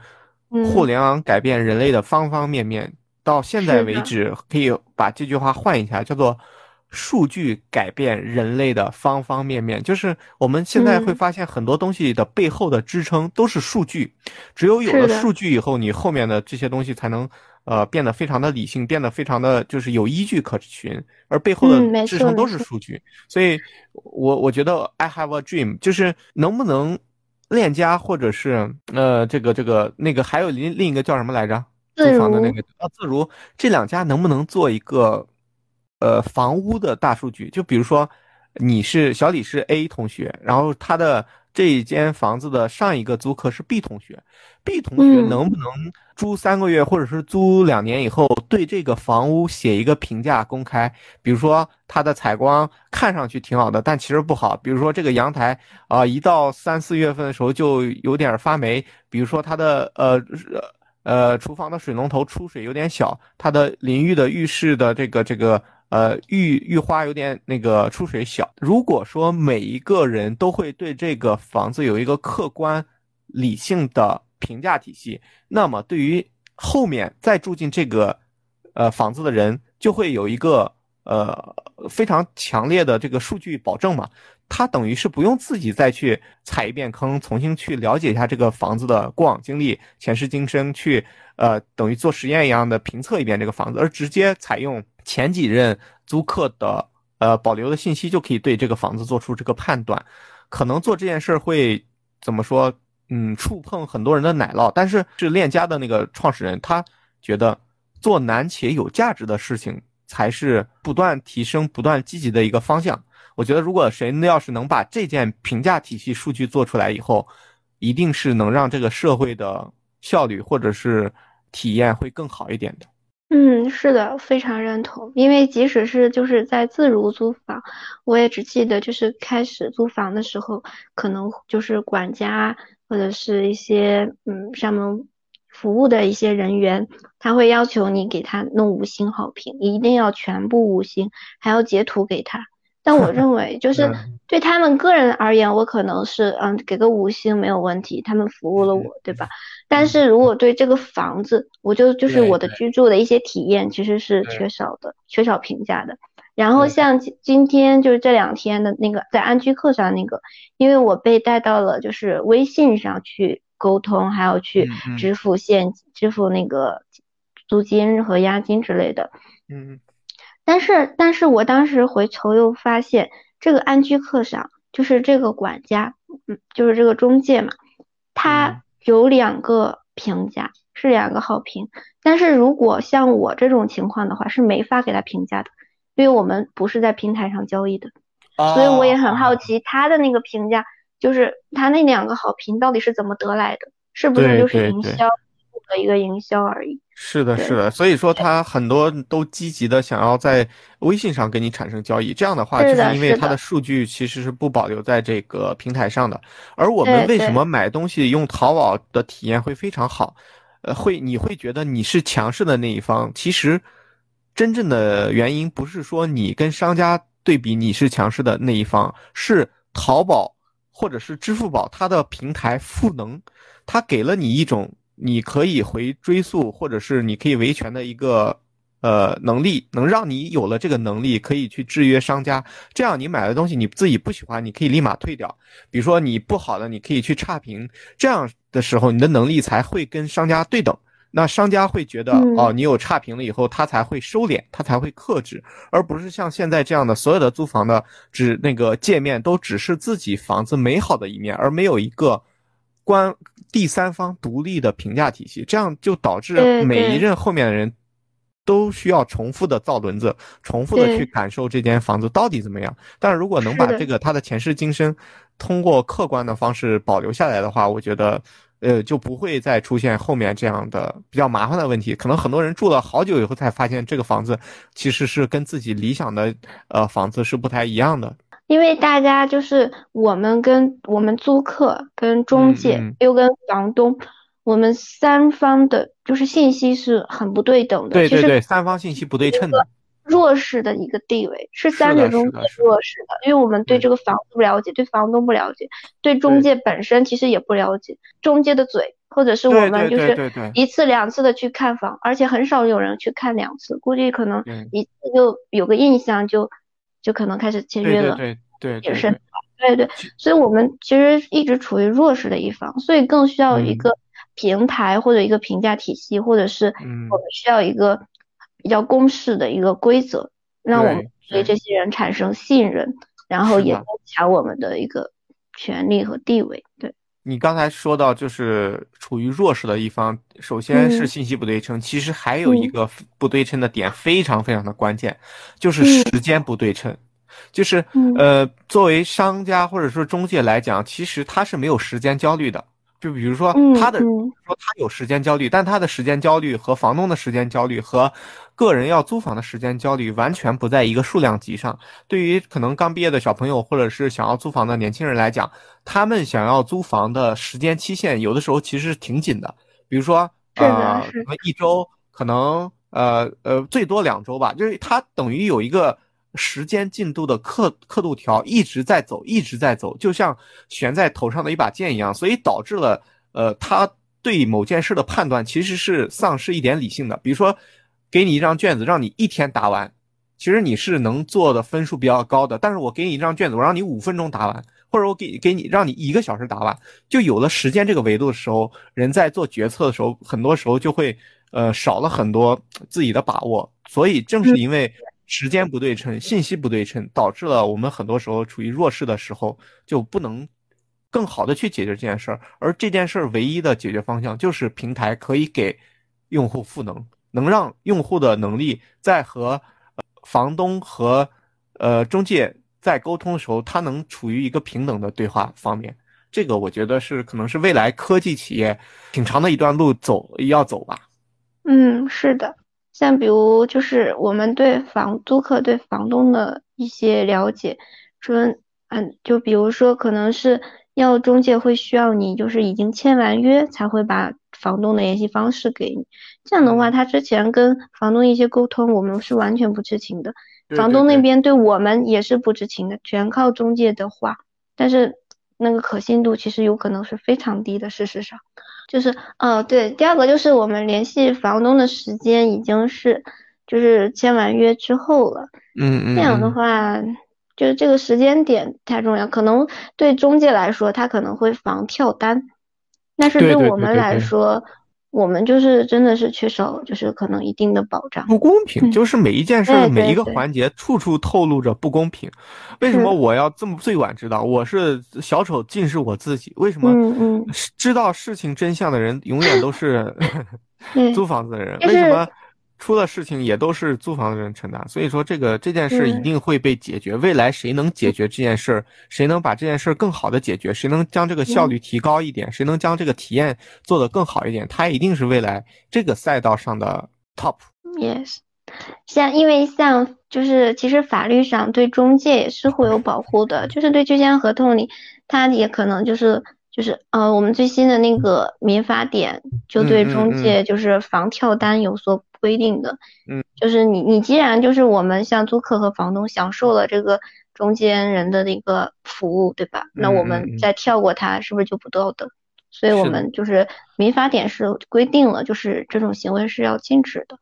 互嗯联网改变人类的方方面面。到现在为止，可以把这句话换一下，叫做“数据改变人类的方方面面”。就是我们现在会嗯发现很多东西的背后的支撑都是数据，只有有了数据以后，你后面的这些东西才能呃变得非常的理性，变得非常的就是有依据可循，而背后的支撑都是数据。所以我我觉得 I have a dream 就是能不能链家或者是呃这个这个那个还有另另一个叫什么来着？租自房的那个啊自如这两家能不能做一个呃房屋的大数据？就比如说你是小李是 A 同学，然后他的这一间房子的上一个租客是 B 同学，B 同学嗯能不能租三个月或者是租两年以后，对这个房屋写一个评价公开？比如说它的采光看上去挺好的，但其实不好。比如说这个阳台啊、一到三四月份的时候就有点发霉。比如说它的呃呃厨房的水龙头出水有点小，它的淋浴的浴室的这个这个呃浴浴花有点那个出水小。如果说每一个人都会对这个房子有一个客观理性的评价体系，那么对于后面再住进这个呃房子的人，就会有一个呃非常强烈的这个数据保证嘛。他等于是不用自己再去踩一遍坑，重新去了解一下这个房子的过往经历、前世今生，去呃等于做实验一样的评测一遍这个房子，而直接采用前几任租客的呃保留的信息，就可以对这个房子做出这个判断。可能做这件事儿会怎么说？嗯，触碰很多人的奶酪，但是是链家的那个创始人，他觉得做难且有价值的事情才是不断提升、不断积极的一个方向。我觉得，如果谁要是能把这件评价体系数据做出来以后，一定是能让这个社会的效率或者是体验会更好一点的。嗯，是的，非常认同。因为即使是就是在自如租房，我也只记得就是开始租房的时候，可能就是管家或者是一些嗯上门服务的一些人员，他会要求你给他弄五星好评，一定要全部五星，还要截图给他。但我认为，就是对他们个人而言，我可能是嗯给个五星没有问题，他们服务了我，对吧？但是如果对这个房子，我就就是我的居住的一些体验，其实是缺少的，缺少评价的。然后像今天就是这两天的那个在安居客上那个，因为我被带到了就是微信上去沟通，还要去支付现支付那个租金和押金之类的，嗯。但是，但是我当时回头又发现，这个安居客上就是这个管家，嗯，就是这个中介嘛，他有两个评价，是两个好评。但是如果像我这种情况的话，是没法给他评价的，因为我们不是在平台上交易的。所以我也很好奇，他的那个评价，就是他那两个好评到底是怎么得来的？是不是就是营销的一个营销而已？是的，是的，所以说他很多都积极的想要在微信上跟你产生交易，这样的话就是因为他的数据其实是不保留在这个平台上的。而我们为什么买东西用淘宝的体验会非常好？呃，会你会觉得你是强势的那一方？其实真正的原因不是说你跟商家对比你是强势的那一方，是淘宝或者是支付宝它的平台赋能，它给了你一种。你可以回追溯，或者是你可以维权的一个呃能力，能让你有了这个能力，可以去制约商家。这样你买的东西你自己不喜欢，你可以立马退掉。比如说你不好的，你可以去差评。这样的时候，你的能力才会跟商家对等。那商家会觉得哦，你有差评了以后，他才会收敛，他才会克制，而不是像现在这样的所有的租房的只那个界面都只是自己房子美好的一面，而没有一个。关第三方独立的评价体系，这样就导致每一任后面的人都需要重复的造轮子，重复的去感受这间房子到底怎么样。但是如果能把这个他的前世今生通过客观的方式保留下来的话，我觉得，呃，就不会再出现后面这样的比较麻烦的问题。可能很多人住了好久以后才发现，这个房子其实是跟自己理想的呃房子是不太一样的。因为大家就是我们跟我们租客、跟中介又跟房东，我们三方的就是信息是很不对等的。对对对，三方信息不对称的。弱势的一个地位是三者中最弱势的，因为我们对这个房子不了解，对房东不了解，对中介本身其实也不了解。中介的嘴，或者是我们就是一次两次的去看房，而且很少有人去看两次，估计可能一次就有个印象就。就可能开始签约了，对对对，也是，对对，所以我们其实一直处于弱势的一方，所以更需要一个平台或者一个评价体系，或者是我们需要一个比较公式的一个规则，让我们对这些人产生信任，然后也增强我们的一个权利和地位，对。你刚才说到，就是处于弱势的一方，首先是信息不对称，其实还有一个不对称的点，非常非常的关键，就是时间不对称。就是呃，作为商家或者说中介来讲，其实他是没有时间焦虑的。就比如说他的说他有时间焦虑，但他的时间焦虑和房东的时间焦虑和个人要租房的时间焦虑完全不在一个数量级上。对于可能刚毕业的小朋友或者是想要租房的年轻人来讲，他们想要租房的时间期限有的时候其实是挺紧的。比如说呃，可能一周，可能呃呃最多两周吧，就是他等于有一个。时间进度的刻刻度条一直在走，一直在走，就像悬在头上的一把剑一样，所以导致了，呃，他对某件事的判断其实是丧失一点理性的。比如说，给你一张卷子，让你一天答完，其实你是能做的分数比较高的。但是我给你一张卷子，我让你五分钟答完，或者我给给你让你一个小时答完，就有了时间这个维度的时候，人在做决策的时候，很多时候就会呃少了很多自己的把握。所以正是因为时间不对称、信息不对称，导致了我们很多时候处于弱势的时候就不能。更好的去解决这件事儿，而这件事儿唯一的解决方向就是平台可以给用户赋能，能让用户的能力在和房东和呃中介在沟通的时候，他能处于一个平等的对话方面。这个我觉得是可能是未来科技企业挺长的一段路走要走吧。嗯，是的，像比如就是我们对房租客对房东的一些了解，说嗯，就比如说可能是。要中介会需要你，就是已经签完约才会把房东的联系方式给你。这样的话，他之前跟房东一些沟通，我们是完全不知情的。房东那边对我们也是不知情的，全靠中介的话。但是那个可信度其实有可能是非常低的。事实上，就是哦，对，第二个就是我们联系房东的时间已经是就是签完约之后了。嗯嗯。这样的话。就是这个时间点太重要，可能对中介来说，他可能会防跳单，但是对我们来说，我们就是真的是缺少，就是可能一定的保障。不公平，就是每一件事每一个环节，处处透露着不公平。为什么我要这么最晚知道？我是小丑，尽是我自己。为什么知道事情真相的人永远都是 租房子的人？为什么？出了事情也都是租房的人承担，所以说这个这件事一定会被解决。未来谁能解决这件事儿，谁能把这件事儿更好的解决，谁能将这个效率提高一点，谁能将这个体验做得更好一点，他一定是未来这个赛道上的 top。Yes，像因为像就是其实法律上对中介也是会有保护的，就是对居间合同里，他也可能就是就是呃我们最新的那个民法典就对中介就是防跳单有所。规定的，嗯，就是你你既然就是我们像租客和房东享受了这个中间人的那个服务，对吧？那我们再跳过它，是不是就不道德？所以我们就是民法典是规定了，就是这种行为是要禁止的。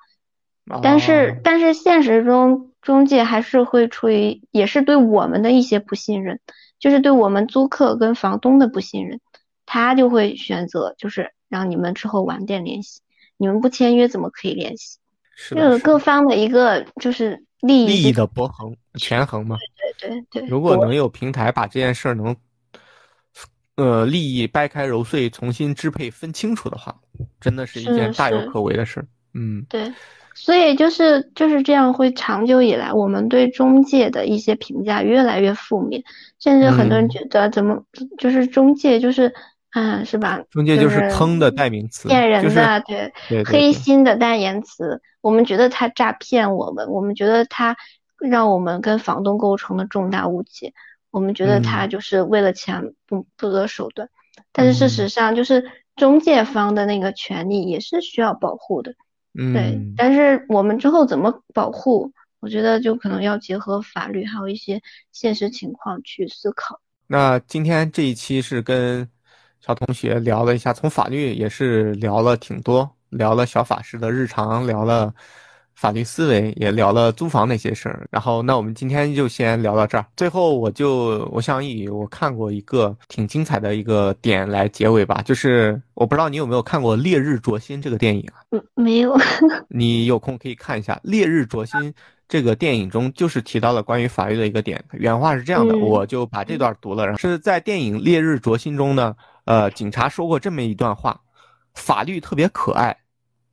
但是但是现实中中介还是会出于也是对我们的一些不信任，就是对我们租客跟房东的不信任，他就会选择就是让你们之后晚点联系。你们不签约怎么可以联系？是各方的一个就是利益利益的博衡权衡嘛？对对对。如果能有平台把这件事儿能，呃，利益掰开揉碎，重新支配分清楚的话，真的是一件大有可为的事儿。嗯，对。所以就是就是这样，会长久以来，我们对中介的一些评价越来越负面，甚至很多人觉得怎么就是中介就是。嗯，是吧？中介就是坑的代名词，骗人的，对，黑心的代言词。我们觉得他诈骗我们，我们觉得他让我们跟房东构成了重大误解，我们觉得他就是为了钱不不择手段。但是事实上，就是中介方的那个权利也是需要保护的，对。但是我们之后怎么保护？我觉得就可能要结合法律，还有一些现实情况去思考。那今天这一期是跟。小同学聊了一下，从法律也是聊了挺多，聊了小法师的日常，聊了法律思维，也聊了租房那些事儿。然后，那我们今天就先聊到这儿。最后，我就我想以我看过一个挺精彩的一个点来结尾吧，就是我不知道你有没有看过《烈日灼心》这个电影啊？嗯，没有。你有空可以看一下《烈日灼心》这个电影中，就是提到了关于法律的一个点。原话是这样的，我就把这段读了。然后是在电影《烈日灼心》中呢。呃，警察说过这么一段话：法律特别可爱，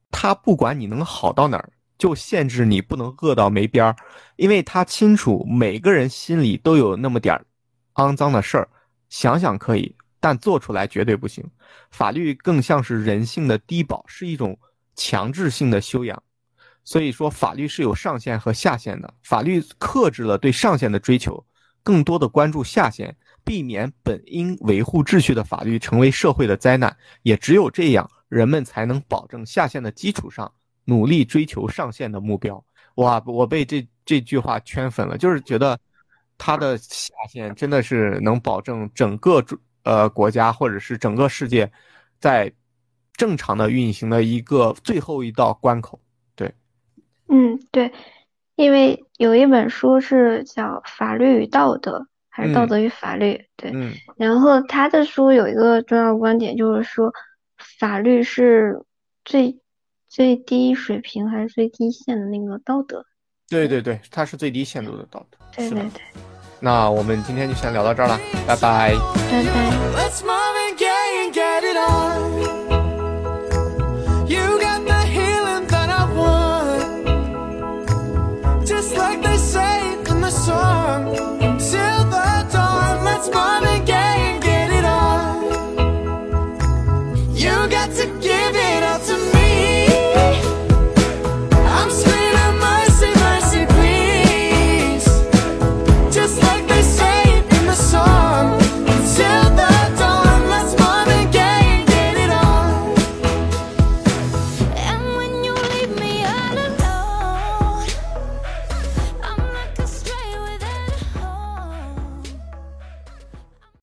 他不管你能好到哪儿，就限制你不能饿到没边儿，因为他清楚每个人心里都有那么点儿肮脏的事儿，想想可以，但做出来绝对不行。法律更像是人性的低保，是一种强制性的修养。所以说，法律是有上限和下限的，法律克制了对上限的追求，更多的关注下限。避免本应维护秩序的法律成为社会的灾难，也只有这样，人们才能保证下限的基础上努力追求上限的目标。哇，我被这这句话圈粉了，就是觉得它的下限真的是能保证整个呃国家或者是整个世界在正常的运行的一个最后一道关口。对，嗯，对，因为有一本书是叫《法律与道德》，还是《道德与法律》？对，嗯然后他的书有一个重要观点，就是说法律是最最低水平还是最低限的那个道德。对对对，它是最低限度的道德。对对对，那我们今天就先聊到这儿了，拜拜。拜拜。